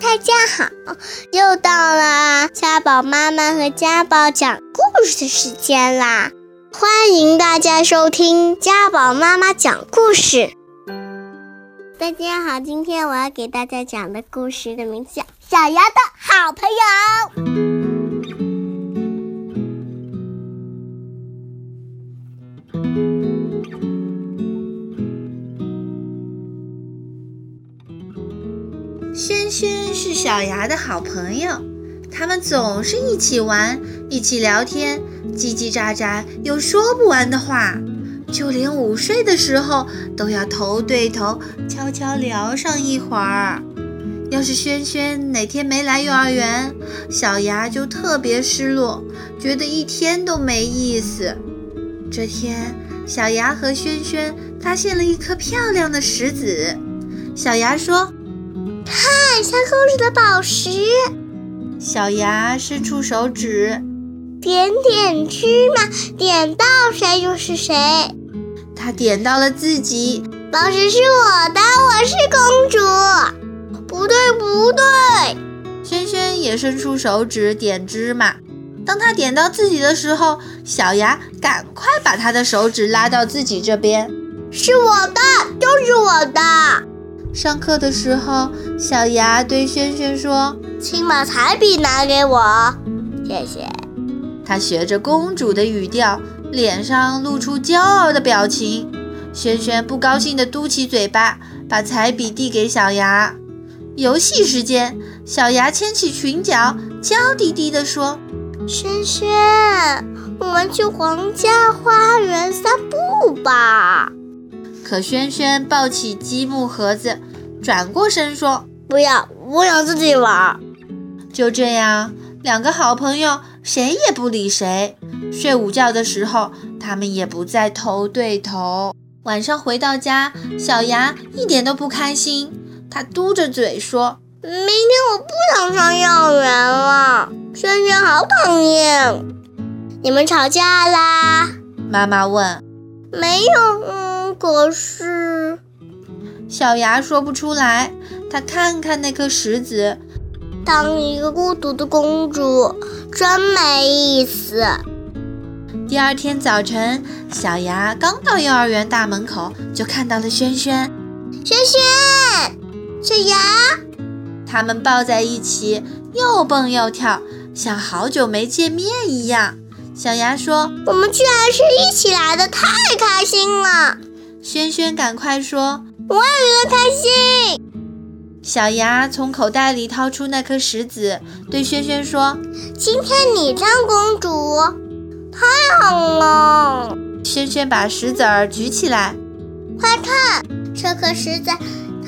大家好，又到了家宝妈妈和家宝讲故事的时间啦！欢迎大家收听家宝妈妈讲故事。大家好，今天我要给大家讲的故事的名字叫《小羊的好朋友》。轩轩是小牙的好朋友，他们总是一起玩，一起聊天，叽叽喳喳有说不完的话，就连午睡的时候都要头对头悄悄聊上一会儿。要是轩轩哪天没来幼儿园，小牙就特别失落，觉得一天都没意思。这天，小牙和轩轩发现了一颗漂亮的石子，小牙说。看，像公主的宝石。小牙伸出手指，点点芝麻，点到谁就是谁。他点到了自己，宝石是我的，我是公主。不对，不对。轩轩也伸出手指点芝麻，当他点到自己的时候，小牙赶快把他的手指拉到自己这边。是我的，就是我的。上课的时候，小牙对轩轩说：“请把彩笔拿给我，谢谢。”他学着公主的语调，脸上露出骄傲的表情。轩轩不高兴地嘟起嘴巴，把彩笔递给小牙。游戏时间，小牙牵起裙角，娇滴滴地说：“轩轩，我们去皇家花园散步吧。”可轩轩抱起积木盒子，转过身说：“不要，我想自己玩。”就这样，两个好朋友谁也不理谁。睡午觉的时候，他们也不再头对头。晚上回到家，小牙一点都不开心，他嘟着嘴说：“明天我不想上幼儿园了，轩轩好讨厌。”你们吵架啦？妈妈问。没有。嗯可是，小牙说不出来。他看看那颗石子，当一个孤独的公主真没意思。第二天早晨，小牙刚到幼儿园大门口，就看到了轩轩。轩轩，小牙，他们抱在一起，又蹦又跳，像好久没见面一样。小牙说：“我们居然是一起来的，太开心了。”轩轩，赶快说！我也开心。小牙从口袋里掏出那颗石子，对轩轩说：“今天你当公主，太好了。”轩轩把石子儿举起来，快看，这颗石子，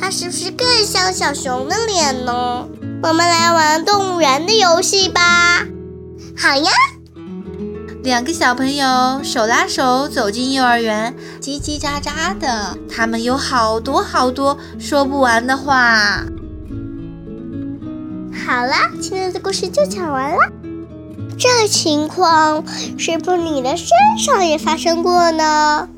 它是不是更像小熊的脸呢？我们来玩动物园的游戏吧。好呀。两个小朋友手拉手走进幼儿园，叽叽喳喳的，他们有好多好多说不完的话。好啦，今天的故事就讲完了。这情况是不是你的身上也发生过呢？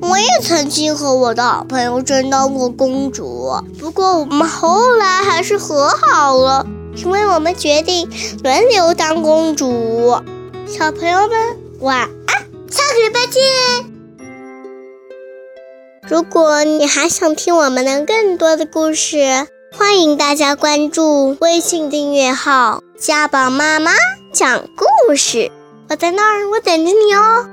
我也曾经和我的好朋友争当过公主，不过我们后来还是和好了，因为我们决定轮流当公主。小朋友们，晚安，下个礼拜见。如果你还想听我们的更多的故事，欢迎大家关注微信订阅号“家宝妈妈讲故事”，我在那儿，我等着你哦。